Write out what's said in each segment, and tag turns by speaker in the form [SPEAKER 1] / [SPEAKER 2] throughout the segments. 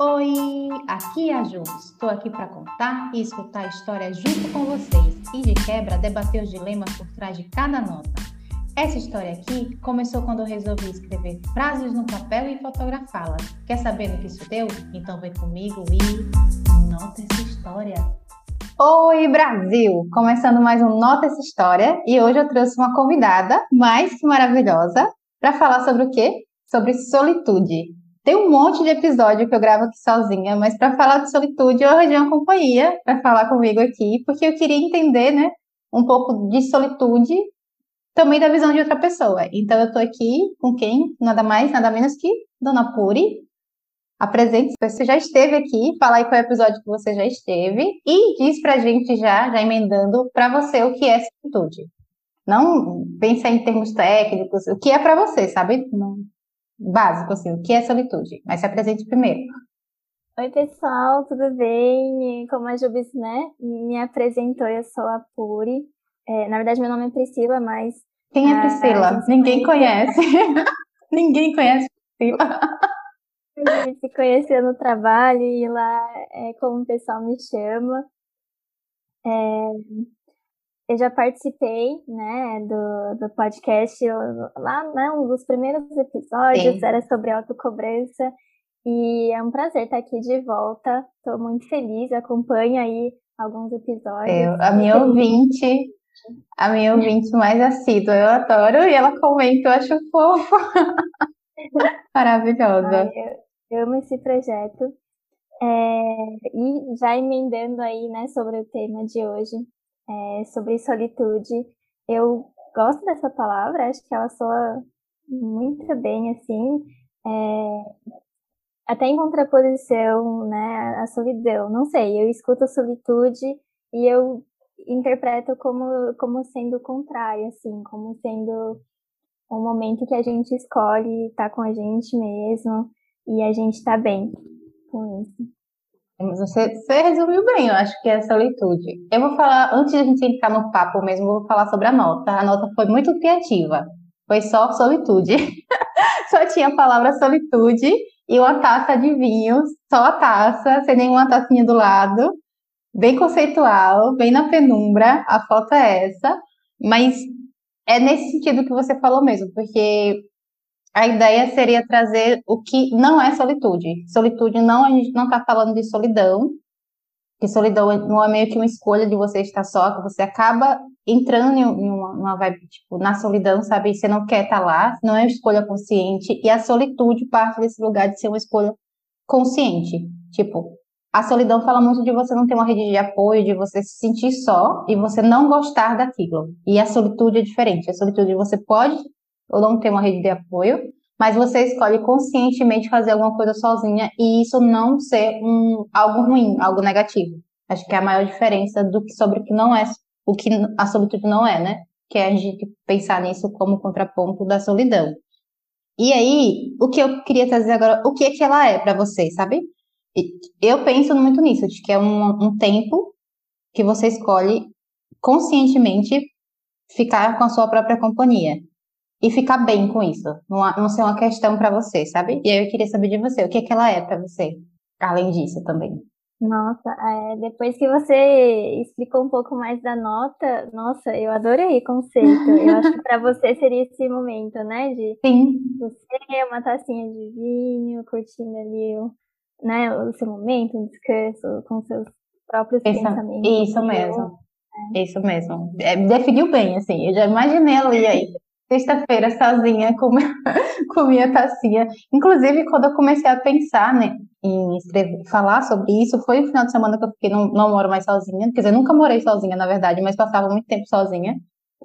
[SPEAKER 1] Oi, aqui é a Ju. Estou aqui para contar e escutar a história junto com vocês e de quebra debater os dilemas por trás de cada nota. Essa história aqui começou quando eu resolvi escrever frases no papel e fotografá-las. Quer saber no que isso deu? Então vem comigo e nota essa história. Oi, Brasil! Começando mais um Nota essa história e hoje eu trouxe uma convidada mais que maravilhosa para falar sobre o quê? Sobre solitude. Tem um monte de episódio que eu gravo aqui sozinha, mas para falar de solitude, eu arranjei uma companhia para falar comigo aqui, porque eu queria entender, né, um pouco de solitude também da visão de outra pessoa. Então eu tô aqui com quem? Nada mais, nada menos que Dona Puri. Apresente, você já esteve aqui, fala aí qual é o episódio que você já esteve e diz pra gente já, já emendando para você o que é solitude. Não pensa em termos técnicos, o que é para você, sabe? Não, básico, assim, o que é solitude? Mas se apresente primeiro.
[SPEAKER 2] Oi, pessoal, tudo bem? Como a Jubis, né, me apresentou, eu sou a Puri. É, na verdade, meu nome é Priscila, mas...
[SPEAKER 1] Quem é Priscila? Ninguém conhece. Ninguém conhece Priscila.
[SPEAKER 2] A gente se conheceu no trabalho e lá é como o pessoal me chama. É, eu já participei, né, do, do podcast lá, né, um dos primeiros episódios Sim. era sobre autocobrança e é um prazer estar aqui de volta. Estou muito feliz, acompanho aí alguns episódios.
[SPEAKER 1] Eu, a minha ouvinte, a minha ouvinte mais assídua, eu adoro e ela comenta, eu acho fofo. Maravilhosa.
[SPEAKER 2] Ai, eu, eu amo esse projeto. É, e já emendando aí, né, sobre o tema de hoje, é, sobre solitude. Eu gosto dessa palavra, acho que ela soa muito bem, assim, é, até em contraposição, né, à solidão. Não sei, eu escuto a solitude e eu interpreto como, como sendo o contrário, assim, como sendo um momento que a gente escolhe estar tá com a gente mesmo e a gente está bem com isso.
[SPEAKER 1] Você, você resumiu bem, eu acho que é a solitude. Eu vou falar, antes de a gente entrar no papo mesmo, vou falar sobre a nota. A nota foi muito criativa. Foi só solitude. só tinha a palavra solitude e uma taça de vinho, só a taça, sem nenhuma tacinha do lado. Bem conceitual, bem na penumbra, a foto é essa. Mas é nesse sentido que você falou mesmo, porque a ideia seria trazer o que não é solitude. Solitude não, a gente não está falando de solidão, que solidão não é meio que uma escolha de você estar só, que você acaba entrando em uma, uma vibe, tipo, na solidão, sabe? Você não quer estar lá, não é uma escolha consciente, e a solitude parte desse lugar de ser uma escolha consciente. Tipo, a solidão fala muito de você não ter uma rede de apoio, de você se sentir só e você não gostar daquilo. E a solitude é diferente. A solitude você pode ou não ter uma rede de apoio, mas você escolhe conscientemente fazer alguma coisa sozinha e isso não ser um, algo ruim, algo negativo. Acho que é a maior diferença do que sobre o que não é, o que a solitude não é, né? Que é a gente pensar nisso como contraponto da solidão. E aí, o que eu queria trazer agora, o que é que ela é para você, sabe? Eu penso muito nisso, de que é um, um tempo que você escolhe conscientemente ficar com a sua própria companhia e ficar bem com isso. Não, não ser uma questão para você, sabe? E aí eu queria saber de você, o que, é que ela é para você, além disso também.
[SPEAKER 2] Nossa, é, depois que você explicou um pouco mais da nota, nossa, eu adorei o conceito. Eu acho que para você seria esse momento, né? De
[SPEAKER 1] Sim.
[SPEAKER 2] você, uma tacinha de vinho, curtindo ali o, né, o seu momento, um descanso com seus próprios
[SPEAKER 1] isso,
[SPEAKER 2] pensamentos.
[SPEAKER 1] Isso mesmo. É. Isso mesmo. É, definiu bem, assim. Eu já imaginei ali aí sexta-feira sozinha com, com minha tacinha. Inclusive, quando eu comecei a pensar né, em escrever, falar sobre isso, foi o final de semana que eu fiquei, não, não moro mais sozinha. Quer dizer, nunca morei sozinha, na verdade, mas passava muito tempo sozinha.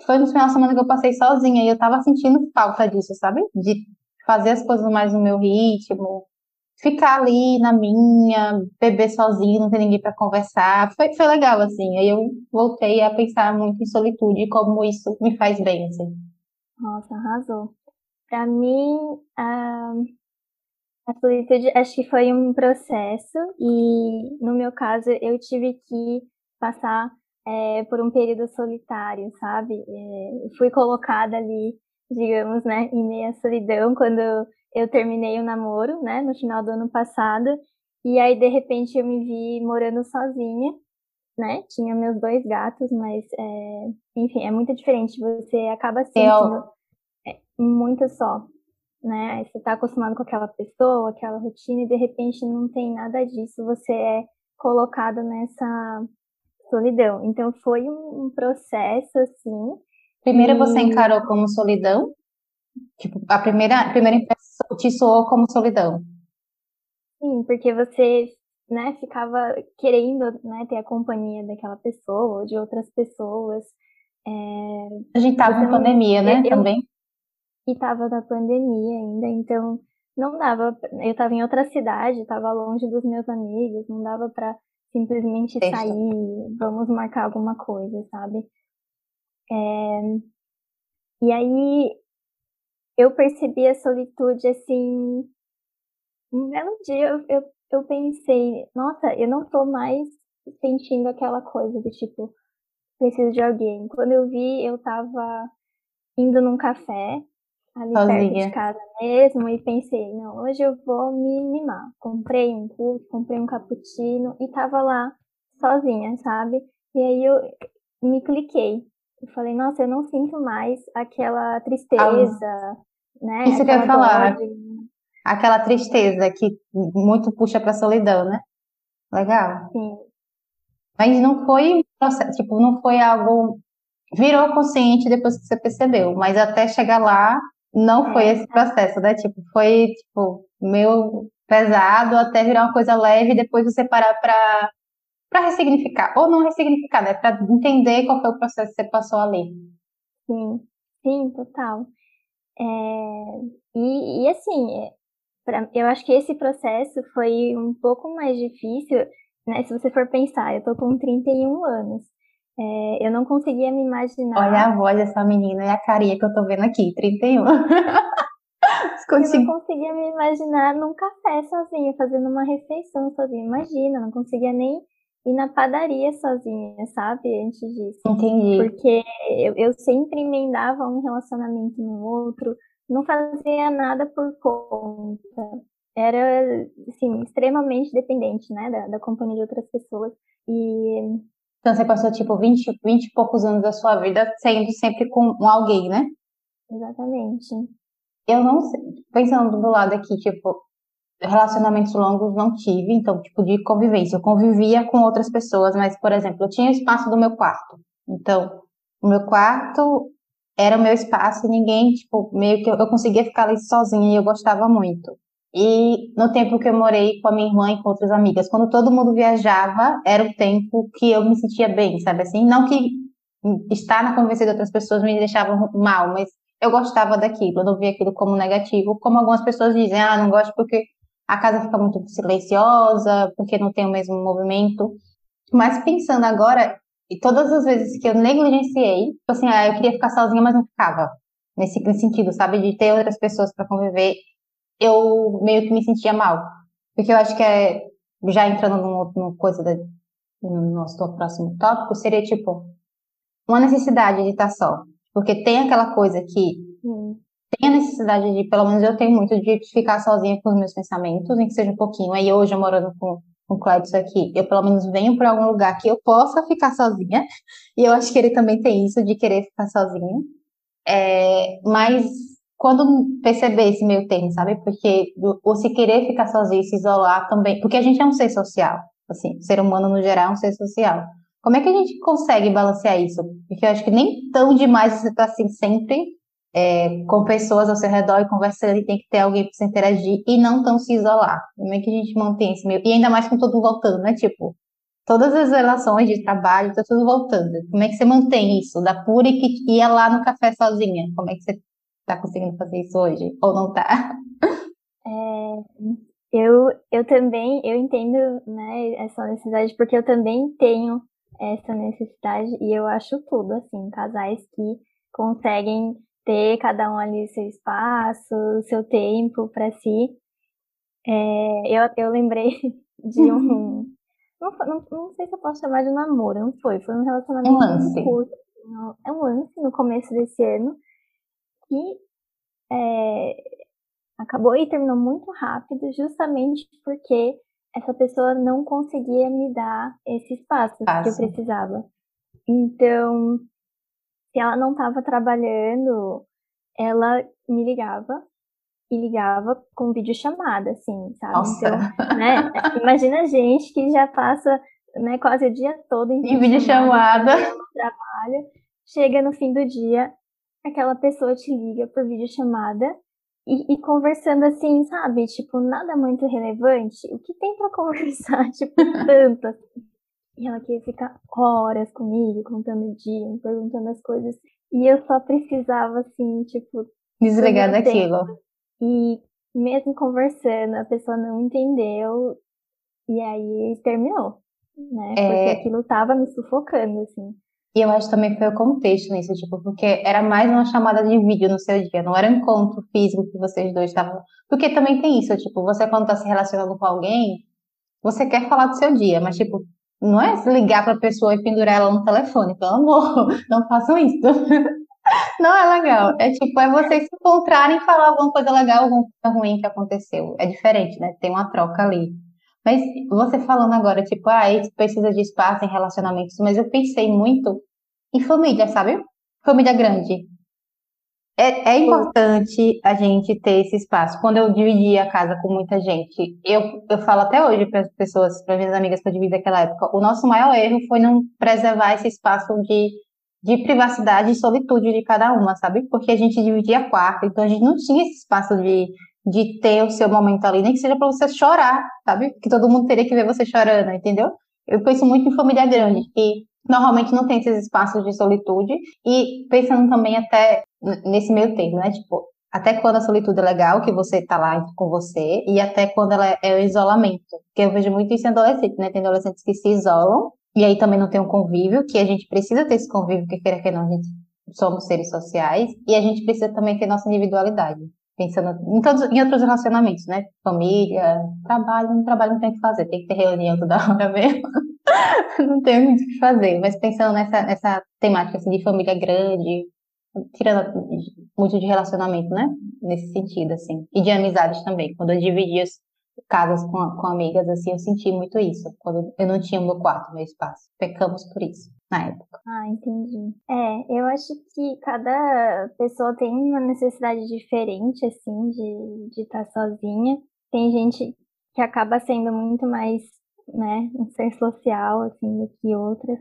[SPEAKER 1] Foi no final de semana que eu passei sozinha e eu tava sentindo falta disso, sabe? De fazer as coisas mais no meu ritmo, ficar ali na minha, beber sozinho, não ter ninguém para conversar. Foi, foi legal, assim. Aí eu voltei a pensar muito em solitude e como isso me faz bem, assim.
[SPEAKER 2] Nossa, arrasou. Para mim, a, a solitude acho que foi um processo e no meu caso eu tive que passar é, por um período solitário, sabe? É, fui colocada ali, digamos, né, em meia solidão quando eu terminei o namoro, né, no final do ano passado E aí, de repente, eu me vi morando sozinha, né? Tinha meus dois gatos, mas, é... enfim, é muito diferente. Você acaba sentindo é, muito só, né? Você tá acostumado com aquela pessoa, aquela rotina, e de repente não tem nada disso. Você é colocado nessa solidão. Então, foi um processo, assim.
[SPEAKER 1] Primeiro e... você encarou como solidão? Tipo, a primeira, a primeira impressão te soou como solidão?
[SPEAKER 2] Sim, porque você, né, ficava querendo, né, ter a companhia daquela pessoa ou de outras pessoas. É...
[SPEAKER 1] A gente tava na pandemia, né, eu, também.
[SPEAKER 2] E tava na pandemia ainda, então não dava, eu tava em outra cidade, tava longe dos meus amigos, não dava para simplesmente sair, vamos marcar alguma coisa, sabe? É... E aí eu percebi a solitude assim. Um belo dia eu, eu, eu pensei, nossa, eu não tô mais sentindo aquela coisa do tipo, preciso de alguém. Quando eu vi, eu tava indo num café, ali Sozinha. perto de casa mesmo, e pensei, não, hoje eu vou me mimar. Comprei um curso, comprei um cappuccino e tava lá sozinha, sabe? E aí eu me cliquei. Eu falei, nossa, eu não sinto mais aquela tristeza, ah, né?
[SPEAKER 1] Isso que eu ia falar. Aquela tristeza que muito puxa pra solidão, né? Legal.
[SPEAKER 2] Sim.
[SPEAKER 1] Mas não foi um processo, tipo, não foi algo. Virou consciente depois que você percebeu, mas até chegar lá não foi esse processo, né? Tipo, foi, tipo, meio pesado até virar uma coisa leve e depois você parar pra para ressignificar, ou não ressignificar, né? Para entender qual foi o processo que você passou ali.
[SPEAKER 2] Sim, sim, total. É, e, e assim, é, pra, eu acho que esse processo foi um pouco mais difícil, né? Se você for pensar, eu tô com 31 anos. É, eu não conseguia me imaginar.
[SPEAKER 1] Olha a voz dessa menina e a carinha que eu tô vendo aqui, 31.
[SPEAKER 2] eu não conseguia me imaginar num café sozinha, fazendo uma refeição sozinha. Imagina, não conseguia nem ir na padaria sozinha, sabe? Antes disso.
[SPEAKER 1] Entendi.
[SPEAKER 2] Porque eu, eu sempre emendava um relacionamento no outro, não fazia nada por conta. Era, assim, extremamente dependente, né, da, da companhia de outras pessoas. E.
[SPEAKER 1] Então você passou, tipo, 20, 20 e poucos anos da sua vida sendo sempre com alguém, né?
[SPEAKER 2] Exatamente.
[SPEAKER 1] Eu não sei, pensando do lado aqui, tipo, relacionamentos longos não tive, então, tipo, de convivência. Eu convivia com outras pessoas, mas, por exemplo, eu tinha o espaço do meu quarto. Então, o meu quarto era o meu espaço e ninguém, tipo, meio que eu, eu conseguia ficar ali sozinha e eu gostava muito. E no tempo que eu morei com a minha irmã e com outras amigas, quando todo mundo viajava, era o tempo que eu me sentia bem, sabe assim? Não que estar na convivência de outras pessoas me deixava mal, mas eu gostava daquilo, eu não via aquilo como negativo, como algumas pessoas dizem, ah, não gosto porque a casa fica muito silenciosa, porque não tem o mesmo movimento. Mas pensando agora, e todas as vezes que eu negligenciei, tipo assim, ah, eu queria ficar sozinha, mas não ficava. Nesse, nesse sentido, sabe? De ter outras pessoas para conviver, eu meio que me sentia mal. Porque eu acho que é, já entrando numa coisa da, no nosso próximo tópico, seria tipo, uma necessidade de estar só. Porque tem aquela coisa que hum tem a necessidade de, pelo menos eu tenho muito, de ficar sozinha com os meus pensamentos, nem que seja um pouquinho. Aí hoje, eu morando com, com o Clédio aqui, eu pelo menos venho para algum lugar que eu possa ficar sozinha. E eu acho que ele também tem isso, de querer ficar sozinho. É, mas quando perceber esse meio termo, sabe? Porque o se querer ficar sozinho, se isolar também, porque a gente é um ser social, assim, o ser humano no geral é um ser social. Como é que a gente consegue balancear isso? Porque eu acho que nem tão demais você tá assim sempre é, com pessoas ao seu redor e conversando, e tem que ter alguém para se interagir e não tão se isolar. Como é que a gente mantém esse meio? E ainda mais com tudo voltando, né? Tipo, todas as relações de trabalho, tá tudo voltando. Como é que você mantém isso? Da Puri que ia lá no café sozinha. Como é que você tá conseguindo fazer isso hoje? Ou não tá?
[SPEAKER 2] É, eu, eu também, eu entendo, né, essa necessidade, porque eu também tenho essa necessidade e eu acho tudo, assim, casais que conseguem ter cada um ali seu espaço, seu tempo para si. É, eu, eu lembrei de um. Não, não, não, sei se eu posso chamar de namoro, não foi. Foi um relacionamento
[SPEAKER 1] um lance.
[SPEAKER 2] curto. É um lance no começo desse ano que é, acabou e terminou muito rápido, justamente porque essa pessoa não conseguia me dar esse espaço que eu precisava. Então, se ela não estava trabalhando, ela me ligava e ligava com videochamada, assim, sabe?
[SPEAKER 1] Nossa.
[SPEAKER 2] Então, né? Imagina a gente que já passa né, quase o dia todo em
[SPEAKER 1] videochamada,
[SPEAKER 2] no trabalho, chega no fim do dia, aquela pessoa te liga por videochamada e, e conversando assim, sabe? Tipo, nada muito relevante. O que tem para conversar, tipo, tanto assim. E ela queria ficar horas comigo, contando o dia, me perguntando as coisas. E eu só precisava, assim, tipo.
[SPEAKER 1] Desligar daquilo.
[SPEAKER 2] E mesmo conversando, a pessoa não entendeu. E aí terminou. Né? É... Porque aquilo tava me sufocando, assim.
[SPEAKER 1] E eu acho que também foi o contexto nisso, tipo, porque era mais uma chamada de vídeo no seu dia, não era um encontro físico que vocês dois estavam. Porque também tem isso, tipo, você quando tá se relacionando com alguém, você quer falar do seu dia, mas, tipo, não é ligar pra pessoa e pendurar ela no telefone, pelo amor, não façam isso. Não é legal. É tipo, é vocês se encontrarem e falar alguma coisa legal, alguma coisa ruim que aconteceu. É diferente, né? Tem uma troca ali. Mas você falando agora, tipo, ah, isso precisa de espaço em relacionamentos, mas eu pensei muito em família, sabe? Família grande. É, é importante a gente ter esse espaço. Quando eu dividi a casa com muita gente, eu, eu falo até hoje para as pessoas, para minhas amigas que eu dividi naquela época, o nosso maior erro foi não preservar esse espaço de, de privacidade e solitude de cada uma, sabe? Porque a gente dividia quarto, então a gente não tinha esse espaço de de ter o seu momento ali, nem que seja para você chorar, sabe? Que todo mundo teria que ver você chorando, entendeu? Eu penso muito em família grande, que normalmente não tem esses espaços de solitude, e pensando também até nesse meio termo, né? Tipo, até quando a solitude é legal, que você tá lá com você, e até quando ela é o isolamento. Porque eu vejo muito isso em adolescentes, né? Tem adolescentes que se isolam, e aí também não tem um convívio, que a gente precisa ter esse convívio, que queira que não, a gente somos seres sociais, e a gente precisa também ter nossa individualidade pensando em, todos, em outros relacionamentos, né? Família, trabalho, no trabalho não tem o que fazer, tem que ter reunião toda hora mesmo. não tem muito o que fazer, mas pensando nessa, nessa temática assim, de família grande, tirando muito de relacionamento, né? Nesse sentido, assim. E de amizades também. Quando eu dividi as casas com, com amigas, assim, eu senti muito isso. Quando eu não tinha o meu quarto, meu espaço. Pecamos por isso na época.
[SPEAKER 2] Ah, entendi. É, eu acho que cada pessoa tem uma necessidade diferente, assim, de, de estar sozinha. Tem gente que acaba sendo muito mais, né, um ser social, assim, do que outras.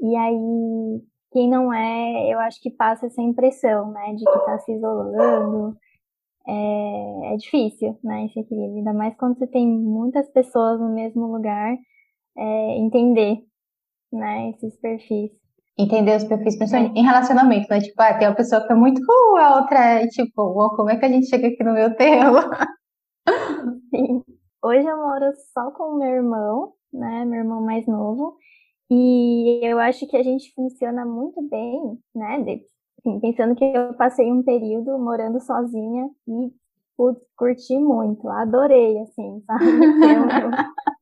[SPEAKER 2] E aí, quem não é, eu acho que passa essa impressão, né, de que tá se isolando. É, é difícil, né, esse equilíbrio. Ainda mais quando você tem muitas pessoas no mesmo lugar, é, entender né, esses perfis.
[SPEAKER 1] Entender os perfis, principalmente em relacionamento, né? Tipo, ah, tem uma pessoa que é muito cool, a outra é tipo, como é que a gente chega aqui no meu termo?
[SPEAKER 2] Sim. Hoje eu moro só com o meu irmão, né? Meu irmão mais novo. E eu acho que a gente funciona muito bem, né? Assim, pensando que eu passei um período morando sozinha e putz, curti muito, adorei, assim, sabe?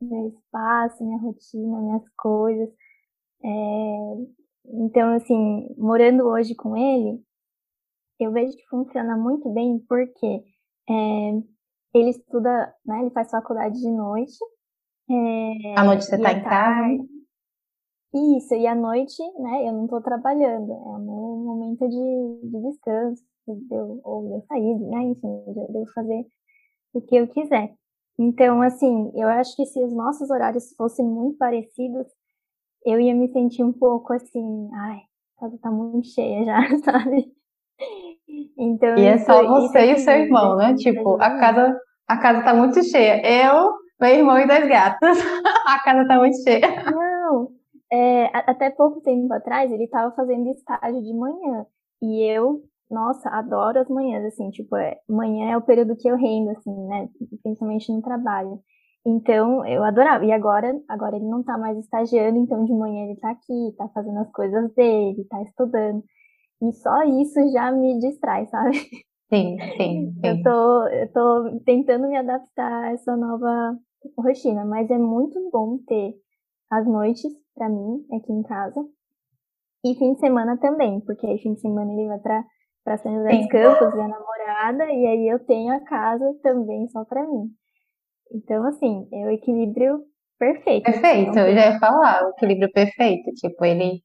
[SPEAKER 2] O meu espaço, minha rotina, minhas coisas. É, então, assim, morando hoje com ele, eu vejo que funciona muito bem porque é, ele estuda, né? Ele faz faculdade de noite.
[SPEAKER 1] É, à noite você tá em casa?
[SPEAKER 2] Isso, e à noite, né, eu não tô trabalhando, é o meu momento de, de descanso, de eu, ou de eu sair, né, enfim, eu fazer o que eu quiser. Então, assim, eu acho que se os nossos horários fossem muito parecidos, eu ia me sentir um pouco assim, ai, a casa tá muito cheia já, sabe?
[SPEAKER 1] Então, e é só você e o seu irmão, né? Tipo, a casa, a casa tá muito cheia. Eu, meu irmão e dois gatos. a casa tá muito cheia.
[SPEAKER 2] Não, é, até pouco tempo atrás ele tava fazendo estágio de manhã. E eu, nossa, adoro as manhãs, assim, tipo, é, manhã é o período que eu rendo, assim, né? Principalmente no trabalho. Então, eu adorava. E agora, agora ele não tá mais estagiando, então de manhã ele tá aqui, tá fazendo as coisas dele, tá estudando. E só isso já me distrai, sabe?
[SPEAKER 1] Sim, sim. sim.
[SPEAKER 2] Eu, tô, eu tô tentando me adaptar a essa nova rotina, mas é muito bom ter as noites, para mim, aqui em casa. E fim de semana também, porque aí fim de semana ele vai pra, pra São José dos Campos, ver a namorada, e aí eu tenho a casa também só pra mim. Então, assim, é o equilíbrio perfeito.
[SPEAKER 1] Perfeito, eu já ia falar, o equilíbrio perfeito. Tipo, ele.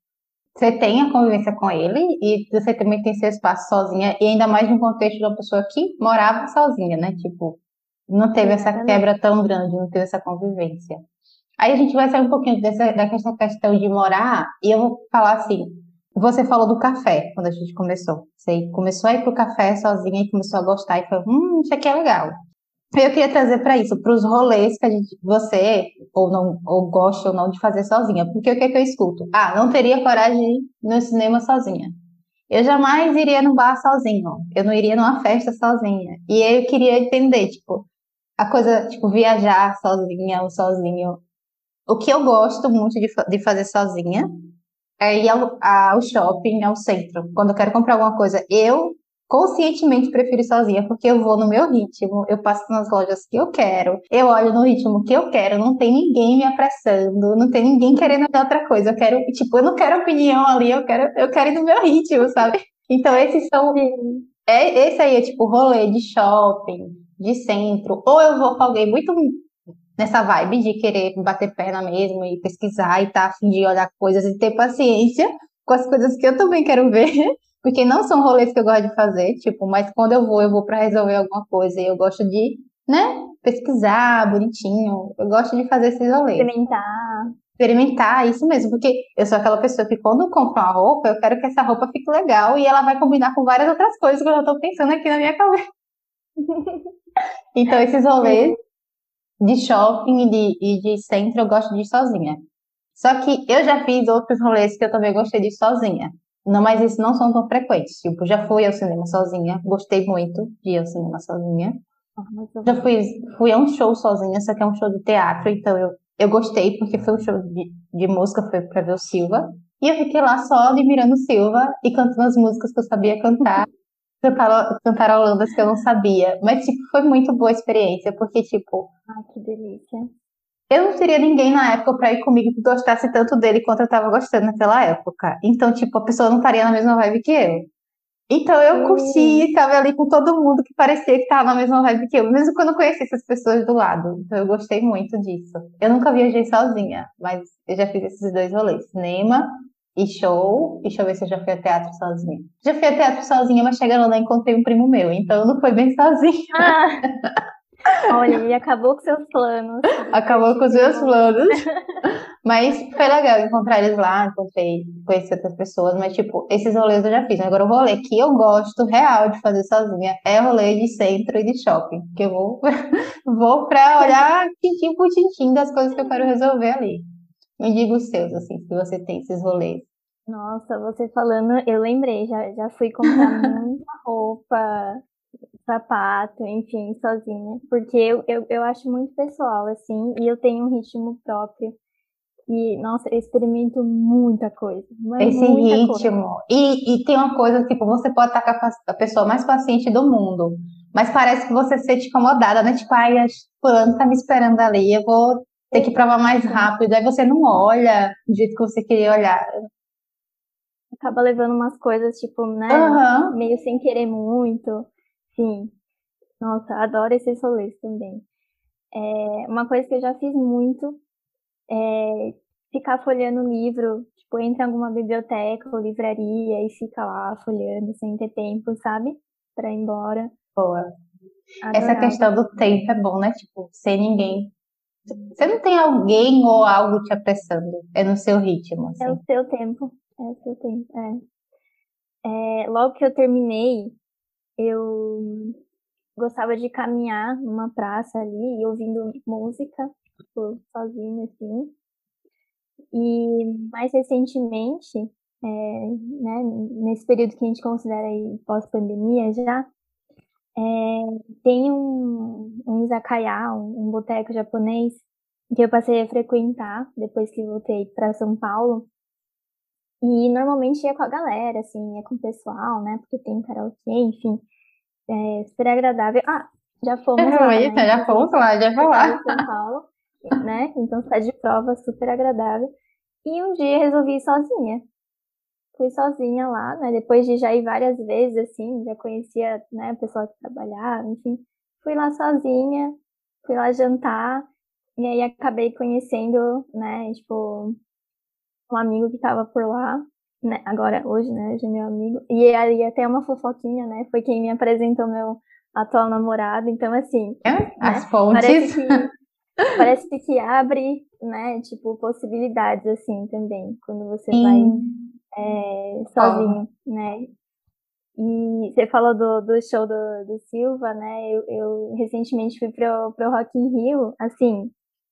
[SPEAKER 1] Você tem a convivência com ele e você também tem seu espaço sozinha, e ainda mais no contexto de uma pessoa que morava sozinha, né? Tipo, não teve essa quebra tão grande, não teve essa convivência. Aí a gente vai sair um pouquinho dessa, dessa questão de morar, e eu vou falar assim: você falou do café quando a gente começou. Você começou a ir pro café sozinha e começou a gostar e falou: hum, isso aqui é legal. Eu queria trazer para isso, para os rolês que a gente, você ou não ou gosta ou não de fazer sozinha. Porque o que, é que eu escuto? Ah, não teria coragem de ir no cinema sozinha. Eu jamais iria no bar sozinho. Eu não iria numa festa sozinha. E eu queria entender, tipo, a coisa, tipo, viajar sozinha ou sozinho. O que eu gosto muito de, de fazer sozinha é ir ao, ao shopping, ao centro. Quando eu quero comprar alguma coisa, eu conscientemente prefiro ir sozinha, porque eu vou no meu ritmo, eu passo nas lojas que eu quero, eu olho no ritmo que eu quero, não tem ninguém me apressando, não tem ninguém querendo ver outra coisa. Eu quero, tipo, eu não quero opinião ali, eu quero, eu quero ir no meu ritmo, sabe? Então esses são é, esse aí é tipo rolê de shopping, de centro, ou eu vou com alguém muito nessa vibe de querer bater perna mesmo e pesquisar e tá a fim de olhar coisas e ter paciência com as coisas que eu também quero ver, porque não são rolês que eu gosto de fazer, tipo, mas quando eu vou, eu vou para resolver alguma coisa e eu gosto de, né, pesquisar bonitinho, eu gosto de fazer esses rolês.
[SPEAKER 2] Experimentar.
[SPEAKER 1] Experimentar, isso mesmo, porque eu sou aquela pessoa que quando compro uma roupa, eu quero que essa roupa fique legal e ela vai combinar com várias outras coisas que eu já tô pensando aqui na minha cabeça. então, esses rolês de shopping e de, e de centro eu gosto de ir sozinha. Só que eu já fiz outros rolês que eu também gostei de ir sozinha. Não, mas isso não são tão frequentes. Tipo, já fui ao cinema sozinha, gostei muito de ir ao cinema sozinha. Ah, já fui, fui a um show sozinha, só que é um show de teatro, então eu, eu gostei, porque foi um show de, de música, foi pra ver o Silva. E eu fiquei lá só admirando o Silva e cantando as músicas que eu sabia cantar, cantarolandas que eu não sabia. Mas, tipo, foi muito boa a experiência, porque, tipo.
[SPEAKER 2] Ai, que delícia.
[SPEAKER 1] Eu não teria ninguém na época pra ir comigo que gostasse tanto dele quanto eu tava gostando naquela época. Então, tipo, a pessoa não estaria na mesma vibe que eu. Então eu curti, estava ali com todo mundo que parecia que estava na mesma vibe que eu, mesmo quando eu conheci essas pessoas do lado. Então eu gostei muito disso. Eu nunca viajei sozinha, mas eu já fiz esses dois rolês: cinema e show. Deixa eu ver se eu já fui a teatro sozinha. Já fui a teatro sozinha, mas chegando lá encontrei um primo meu, então não foi bem sozinha.
[SPEAKER 2] Ah. Olha, e acabou com seus planos.
[SPEAKER 1] Acabou com os meus planos. Mas foi legal encontrar eles lá, encontrei, conheci outras pessoas, mas tipo, esses rolês eu já fiz. Agora o rolê que eu gosto real de fazer sozinha é rolê de centro e de shopping. Que eu vou, vou pra olhar tintim por tintim das coisas que eu quero resolver ali. Me diga os seus, assim, se você tem esses rolês.
[SPEAKER 2] Nossa, você falando, eu lembrei, já, já fui comprar muita roupa, sapato, enfim, sozinha. Porque eu, eu, eu acho muito pessoal, assim, e eu tenho um ritmo próprio. E, nossa, eu experimento muita coisa.
[SPEAKER 1] Esse muita ritmo. Coisa. E, e tem uma coisa, tipo, você pode estar com a pessoa mais paciente do mundo. Mas parece que você se sente incomodada, né? Tipo, ai, fulano tá me esperando ali, eu vou ter que provar mais rápido. Aí você não olha do jeito que você queria olhar.
[SPEAKER 2] Acaba levando umas coisas, tipo, né? Uhum. Meio sem querer muito. Sim. Nossa, adoro esses rolês também. É, uma coisa que eu já fiz muito é ficar folheando livro, tipo, entra em alguma biblioteca ou livraria e fica lá folheando sem ter tempo, sabe? Pra ir embora.
[SPEAKER 1] Boa. Adorava. Essa questão do tempo é bom, né? Tipo, sem ninguém. Você não tem alguém ou algo te apressando. É no seu ritmo. Assim.
[SPEAKER 2] É o seu tempo. É o seu tempo. É. é logo que eu terminei eu gostava de caminhar numa praça ali, ouvindo música, tipo, sozinha, assim. E mais recentemente, é, né, nesse período que a gente considera pós-pandemia já, é, tem um, um izakaya, um, um boteco japonês, que eu passei a frequentar depois que voltei para São Paulo. E normalmente ia com a galera, assim, ia com o pessoal, né? Porque tem karaokê, enfim. É super agradável. Ah, já fomos lá.
[SPEAKER 1] Né? Já fomos lá, já fomos lá.
[SPEAKER 2] São Paulo, né? Então está de prova, super agradável. E um dia resolvi ir sozinha. Fui sozinha lá, né? Depois de já ir várias vezes, assim, já conhecia, né, o pessoal que trabalhava, enfim. Fui lá sozinha, fui lá jantar e aí acabei conhecendo, né, tipo, um amigo que tava por lá, né, agora, hoje, né, hoje é meu amigo, e aí até uma fofoquinha, né, foi quem me apresentou meu atual namorado, então assim...
[SPEAKER 1] É, né, as fontes... Parece
[SPEAKER 2] que, parece que abre, né, tipo, possibilidades, assim, também, quando você Sim. vai é, sozinho, oh. né, e você falou do, do show do, do Silva, né? Eu, eu recentemente fui pro, pro Rock in Rio, assim,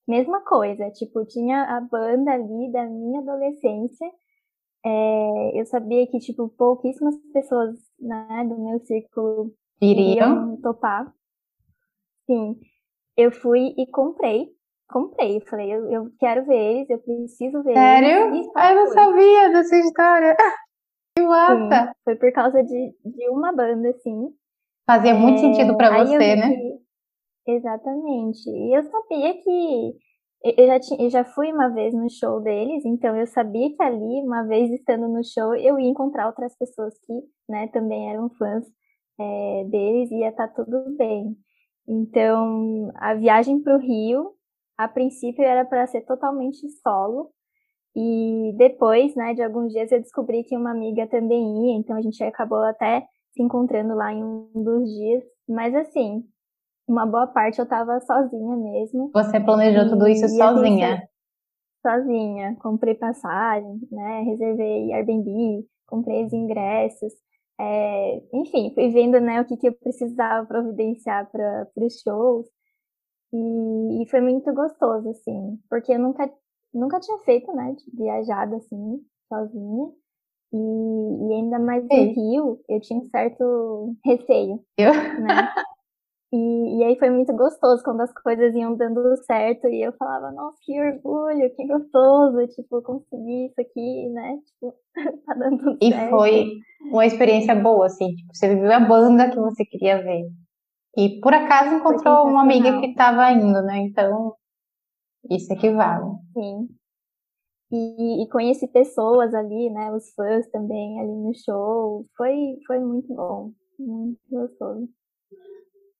[SPEAKER 2] mesma coisa. Tipo, tinha a banda ali da minha adolescência. É, eu sabia que, tipo, pouquíssimas pessoas, né, do meu círculo iriam topar. Sim. Eu fui e comprei. Comprei. Falei, eu, eu quero ver eles, eu preciso ver
[SPEAKER 1] Sério?
[SPEAKER 2] eles.
[SPEAKER 1] Sério? Eu não sabia dessa história. Que massa!
[SPEAKER 2] Sim, foi por causa de, de uma banda, assim.
[SPEAKER 1] Fazia muito é, sentido para você, né? Que...
[SPEAKER 2] Exatamente. E eu sabia que eu já, tinha, eu já fui uma vez no show deles, então eu sabia que ali, uma vez estando no show, eu ia encontrar outras pessoas que né, também eram fãs é, deles e ia estar tá tudo bem. Então, a viagem para o Rio, a princípio, era para ser totalmente solo, e depois, né, de alguns dias, eu descobri que uma amiga também ia, então a gente acabou até se encontrando lá em um dos dias. Mas assim, uma boa parte eu tava sozinha mesmo.
[SPEAKER 1] Você planejou e, tudo isso sozinha?
[SPEAKER 2] sozinha. Comprei passagem, né, reservei Airbnb, comprei os ingressos. É, enfim, fui vendo né, o que, que eu precisava providenciar para os shows. E, e, foi muito gostoso, assim, porque eu nunca nunca tinha feito, né, viajado assim, sozinha. E, e ainda mais no Rio, eu tinha um certo receio,
[SPEAKER 1] eu?
[SPEAKER 2] né? E, e aí foi muito gostoso quando as coisas iam dando certo e eu falava, nossa, que orgulho, que gostoso, tipo, consegui isso aqui, né? Tipo, tá dando tudo
[SPEAKER 1] e
[SPEAKER 2] certo.
[SPEAKER 1] E foi uma experiência boa, assim, tipo, você viveu a banda que você queria ver. E por acaso encontrou uma amiga que estava indo, né? Então, isso é que vale.
[SPEAKER 2] Sim. E, e, conheci pessoas ali, né? Os fãs também ali no show. Foi, foi muito bom. Muito gostoso.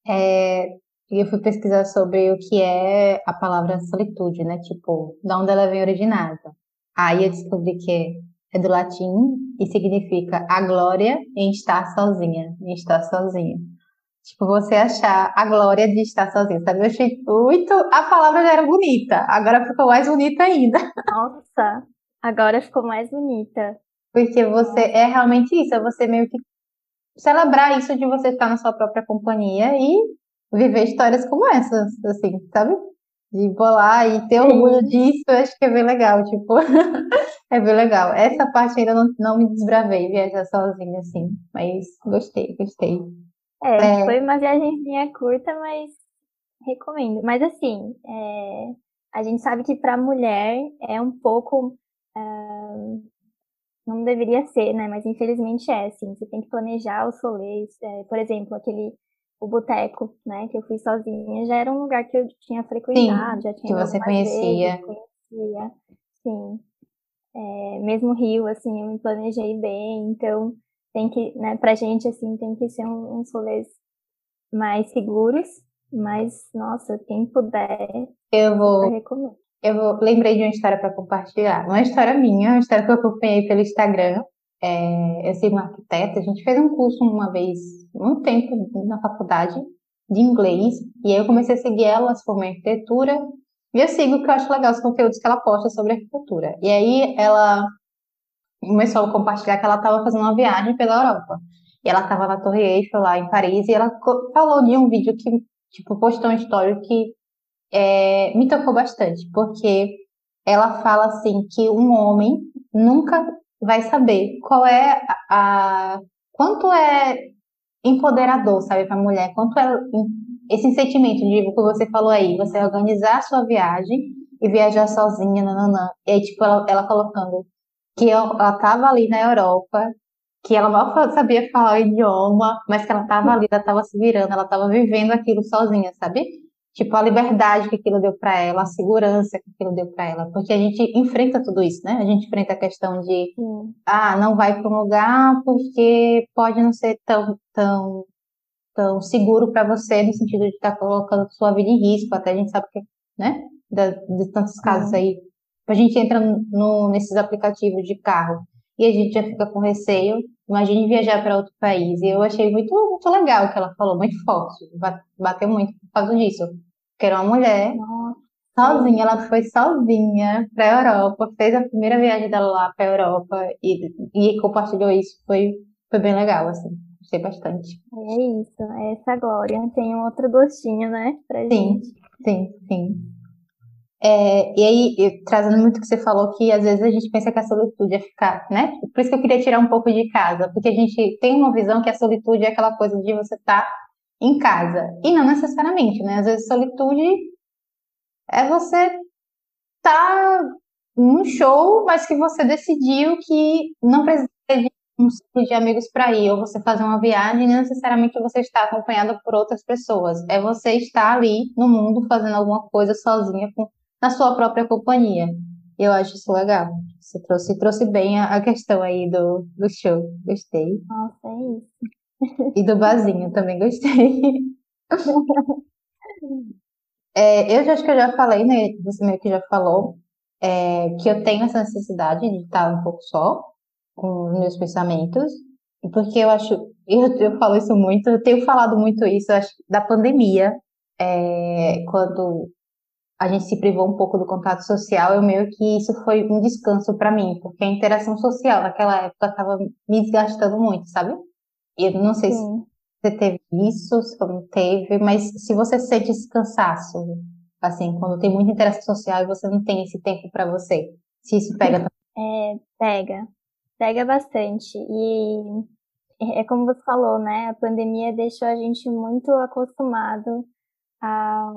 [SPEAKER 1] É, eu fui pesquisar sobre o que é a palavra solitude, né? Tipo, de onde ela vem originada. Aí eu descobri que é do latim e significa a glória em estar sozinha, em estar sozinha. Tipo, você achar a glória de estar sozinho, sabe? Eu achei muito. A palavra já era bonita, agora ficou mais bonita ainda.
[SPEAKER 2] Nossa, agora ficou mais bonita.
[SPEAKER 1] Porque você é realmente isso, é você meio que celebrar isso de você estar na sua própria companhia e viver histórias como essas, assim, sabe? De bolar e ter orgulho disso, eu acho que é bem legal, tipo, é bem legal. Essa parte ainda não, não me desbravei, viajar sozinha, assim, mas gostei, gostei.
[SPEAKER 2] É, é, foi uma viagemzinha curta, mas recomendo. Mas assim, é, a gente sabe que para mulher é um pouco. Uh, não deveria ser, né? Mas infelizmente é, assim. Você tem que planejar os rolês. É, por exemplo, aquele. O boteco, né? Que eu fui sozinha. Já era um lugar que eu tinha frequentado,
[SPEAKER 1] sim,
[SPEAKER 2] já tinha.
[SPEAKER 1] Que você conhecia.
[SPEAKER 2] Conhecia. Sim. É, mesmo Rio, assim, eu me planejei bem. Então, tem que, né, pra gente, assim, tem que ser um, uns rolês mais seguros, mas, nossa, quem puder,
[SPEAKER 1] eu vou,
[SPEAKER 2] eu recomendo.
[SPEAKER 1] Eu lembrei de uma história para compartilhar. Uma história minha, uma história que eu acompanhei pelo Instagram. É, eu sou uma arquiteta, a gente fez um curso uma vez, um tempo na faculdade de inglês, e aí eu comecei a seguir ela, se formei em arquitetura, e eu sigo que eu acho legal os conteúdos que ela posta sobre arquitetura. E aí ela começou a compartilhar que ela estava fazendo uma viagem pela Europa. E ela estava na Torre Eiffel, lá em Paris, e ela falou de um vídeo que, tipo, postou uma história que é, me tocou bastante, porque ela fala assim que um homem nunca vai saber qual é a, quanto é empoderador, sabe, para a mulher, quanto é esse sentimento de que você falou aí, você organizar a sua viagem e viajar sozinha, nananã. E aí, tipo, ela, ela colocando que ela estava ali na Europa, que ela mal sabia falar o idioma, mas que ela estava ali, ela estava se virando, ela estava vivendo aquilo sozinha, sabe? Tipo, a liberdade que aquilo deu para ela, a segurança que aquilo deu para ela, porque a gente enfrenta tudo isso, né? A gente enfrenta a questão de, ah, não vai para um lugar porque pode não ser tão, tão tão seguro para você, no sentido de estar tá colocando sua vida em risco. Até a gente sabe que, né, de, de tantos casos aí. A gente entra no, nesses aplicativos de carro e a gente já fica com receio. Imagine viajar para outro país. E eu achei muito, muito legal o que ela falou, muito forte. Bateu muito por causa disso. Porque era uma mulher sozinha, ela foi sozinha para a Europa, fez a primeira viagem dela lá para a Europa e, e compartilhou isso. Foi, foi bem legal, assim. Gostei bastante.
[SPEAKER 2] É isso, é essa glória. Tem um outro gostinho, né? Pra
[SPEAKER 1] sim, gente. sim, sim. É, e aí, trazendo muito o que você falou, que às vezes a gente pensa que a solitude é ficar, né? Por isso que eu queria tirar um pouco de casa, porque a gente tem uma visão que a solitude é aquela coisa de você estar tá em casa. E não necessariamente, né? Às vezes solitude é você tá num show, mas que você decidiu que não precisa de um ciclo de amigos para ir, ou você fazer uma viagem, não necessariamente você está acompanhada por outras pessoas. É você estar ali no mundo fazendo alguma coisa sozinha com na sua própria companhia. Eu acho isso legal. Você trouxe, trouxe bem a, a questão aí do, do show. Gostei.
[SPEAKER 2] Nossa, é isso.
[SPEAKER 1] E do barzinho também gostei. é, eu já acho que eu já falei, né? Você meio que já falou, é, que eu tenho essa necessidade de estar um pouco só com meus pensamentos. Porque eu acho, eu, eu falo isso muito, eu tenho falado muito isso, acho, da pandemia, é, quando a gente se privou um pouco do contato social, eu meio que isso foi um descanso para mim, porque a interação social naquela época estava me desgastando muito, sabe? E eu não sei Sim. se você teve isso, se não teve, mas se você sente esse cansaço, assim, quando tem muita interação social e você não tem esse tempo para você, se isso pega
[SPEAKER 2] É, pega. Pega bastante. E é como você falou, né? A pandemia deixou a gente muito acostumado a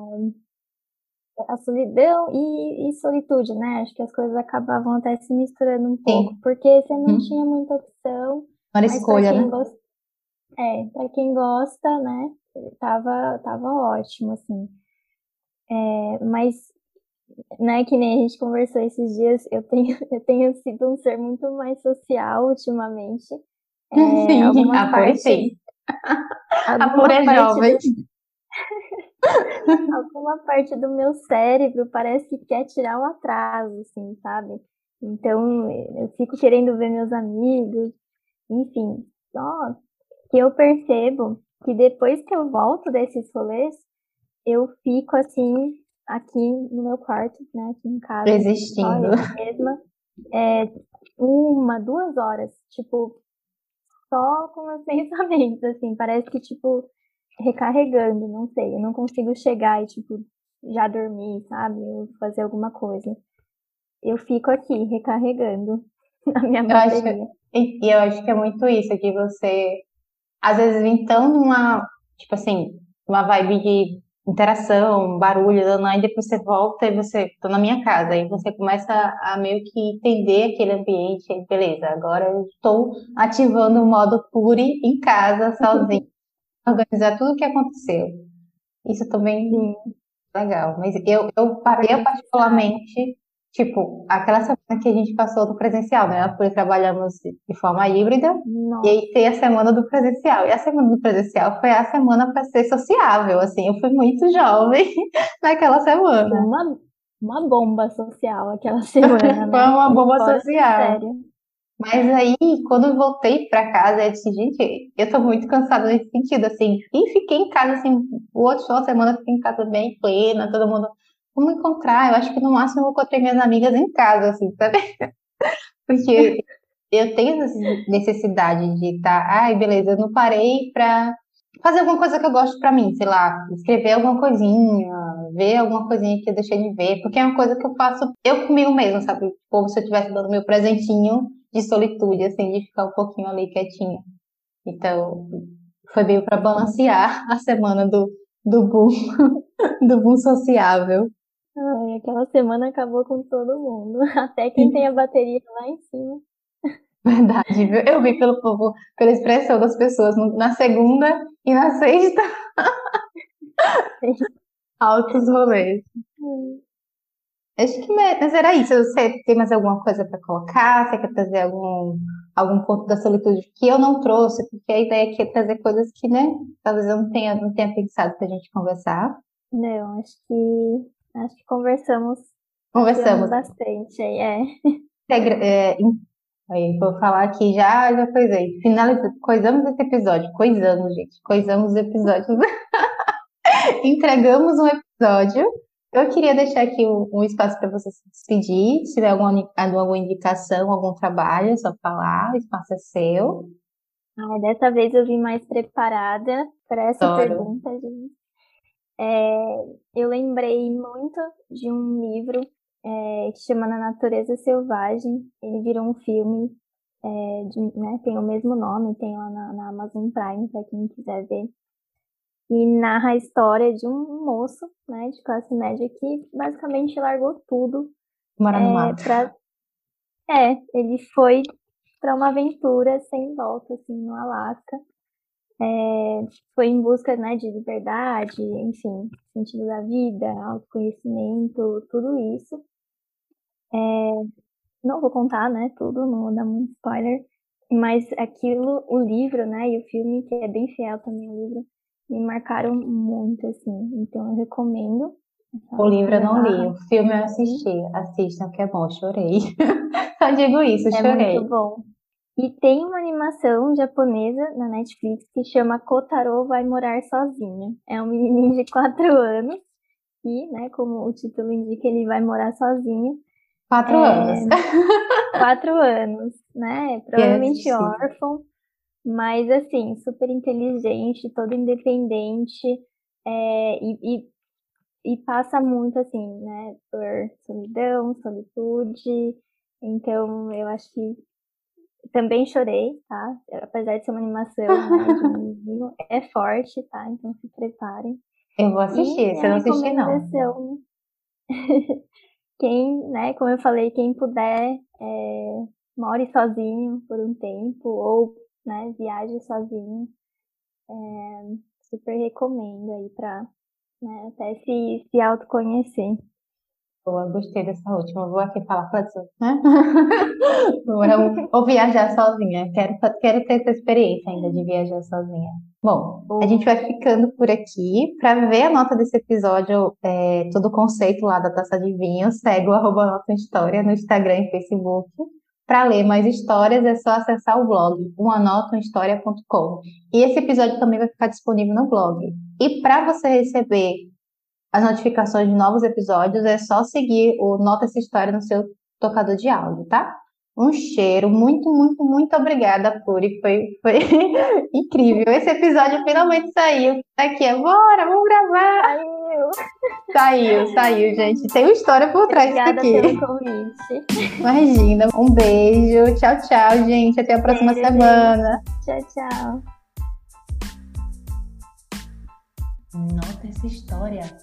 [SPEAKER 2] a solidão e, e, solitude, né? Acho que as coisas acabavam até se misturando um pouco, Sim. porque você não hum. tinha muita opção.
[SPEAKER 1] Uma escolha, né?
[SPEAKER 2] Gost... É, para quem gosta, né? Tava, tava ótimo, assim. É, mas, né, que nem a gente conversou esses dias, eu tenho, eu tenho sido um ser muito mais social ultimamente.
[SPEAKER 1] É, sim, a parte, a pura é jovem. Do...
[SPEAKER 2] Alguma parte do meu cérebro parece que quer tirar o atraso, assim, sabe? Então, eu fico querendo ver meus amigos, enfim. Só que eu percebo que depois que eu volto desses rolês, eu fico assim, aqui no meu quarto, né, aqui em casa.
[SPEAKER 1] Existindo.
[SPEAKER 2] Mesma, é, uma, duas horas, tipo, só com meus pensamentos, assim, parece que, tipo, recarregando, não sei, eu não consigo chegar e, tipo, já dormir, sabe? Ou fazer alguma coisa. Eu fico aqui recarregando a minha bateria.
[SPEAKER 1] Eu acho, e eu acho que é muito isso, que você, às vezes, vem tão numa, tipo assim, uma vibe de interação, barulho, e depois você volta e você, tô na minha casa, e você começa a meio que entender aquele ambiente, beleza, agora eu estou ativando o modo pure em casa, sozinho, organizar tudo o que aconteceu. Isso também é legal. Mas eu, eu, eu particularmente, tipo, aquela semana que a gente passou do presencial, né? Porque trabalhamos de forma híbrida, Nossa. e aí tem a semana do presencial. E a semana do presencial foi a semana para ser sociável, assim. Eu fui muito jovem naquela semana.
[SPEAKER 2] Uma, uma bomba social aquela semana, né?
[SPEAKER 1] Foi uma bomba social. Sério. Mas aí, quando eu voltei para casa, eu disse, gente, eu tô muito cansada nesse sentido, assim. E fiquei em casa, assim, o outro show, semana, fiquei em casa bem plena, todo mundo, vamos encontrar. Eu acho que no máximo eu encontrei minhas amigas em casa, assim, sabe? Porque eu tenho necessidade de estar, tá, ai, beleza, eu não parei pra fazer alguma coisa que eu gosto para mim, sei lá, escrever alguma coisinha, ver alguma coisinha que eu deixei de ver, porque é uma coisa que eu faço eu comigo mesmo, sabe? Como se eu estivesse dando meu presentinho de solitude, assim, de ficar um pouquinho ali quietinha. Então, foi meio para balancear a semana do, do boom, do boom sociável.
[SPEAKER 2] Ai, aquela semana acabou com todo mundo, até quem tem a bateria lá em cima.
[SPEAKER 1] Verdade, viu? Eu vi pelo povo, pela expressão das pessoas na segunda e na sexta. Altos rolês. Hum. Acho que mas era isso. Você tem mais alguma coisa para colocar? Você quer trazer algum, algum ponto da solitude que eu não trouxe, porque a ideia aqui é trazer coisas que, né, talvez eu não tenha, não tenha pensado pra gente conversar.
[SPEAKER 2] Não, acho que acho que conversamos.
[SPEAKER 1] Conversamos
[SPEAKER 2] bastante aí, é.
[SPEAKER 1] é, aí, vou falar aqui já, já coisei. Finaliza, coisamos esse episódio. Coisamos, gente. Coisamos os episódios. Entregamos um episódio. Eu queria deixar aqui um, um espaço para você se despedir. Se tiver alguma, alguma indicação, algum trabalho, é só falar, o espaço é seu.
[SPEAKER 2] Ah, dessa vez eu vim mais preparada para essa Adoro. pergunta, gente. É, eu lembrei muito de um livro é, que chama Na Natureza Selvagem. Ele virou um filme, é, de, né, tem o mesmo nome, tem lá na, na Amazon Prime, para quem quiser ver e narra a história de um moço, né, de classe média que basicamente largou tudo.
[SPEAKER 1] Morar no é, mato. Pra...
[SPEAKER 2] É, ele foi para uma aventura sem volta, assim, no Alasca. É, foi em busca, né, de liberdade, enfim, sentido da vida, autoconhecimento, tudo isso. É, não vou contar, né, tudo, não vou dar muito spoiler, mas aquilo, o livro, né, e o filme, que é bem fiel também ao livro, me marcaram muito, assim. Então eu recomendo.
[SPEAKER 1] O livro eu não li, o filme eu assisti. Assistam que é bom, chorei. Só digo isso, é chorei.
[SPEAKER 2] É muito bom. E tem uma animação japonesa na Netflix que chama Kotaro vai morar sozinho. É um menininho de 4 anos e, né, como o título indica, ele vai morar sozinho.
[SPEAKER 1] Quatro é, anos.
[SPEAKER 2] Quatro anos, né? Provavelmente órfão mas assim, super inteligente, todo independente, é, e, e, e, passa muito assim, né, por solidão, solitude. Então, eu acho que também chorei, tá? Apesar de ser uma animação né, é forte, tá? Então se preparem.
[SPEAKER 1] Eu vou assistir, se eu não assistir, não.
[SPEAKER 2] quem, né, como eu falei, quem puder, é, more sozinho por um tempo, ou né? Viaje sozinho. É, super recomendo aí para né, até se, se autoconhecer.
[SPEAKER 1] Boa, gostei dessa última. Vou aqui falar você, né? Ou viajar sozinha. Quero, quero ter essa experiência ainda de viajar sozinha. Bom, a gente vai ficando por aqui. Para ver a nota desse episódio, é, todo o conceito lá da taça de vinho, segue o arroba Nota História no Instagram e Facebook. Para ler mais histórias é só acessar o blog umanotahistoria.com. E esse episódio também vai ficar disponível no blog. E para você receber as notificações de novos episódios, é só seguir o Nota essa história no seu tocador de áudio, tá? Um cheiro, muito, muito, muito obrigada, Puri. Foi, foi incrível. Esse episódio finalmente saiu. Tá aqui, bora, vamos gravar. Saiu, saiu, gente. Tem uma história por trás disso aqui.
[SPEAKER 2] Pelo convite.
[SPEAKER 1] Imagina. Um beijo. Tchau, tchau, gente. Até a próxima beijo, semana.
[SPEAKER 2] Tchau, tchau.
[SPEAKER 1] Nota essa história.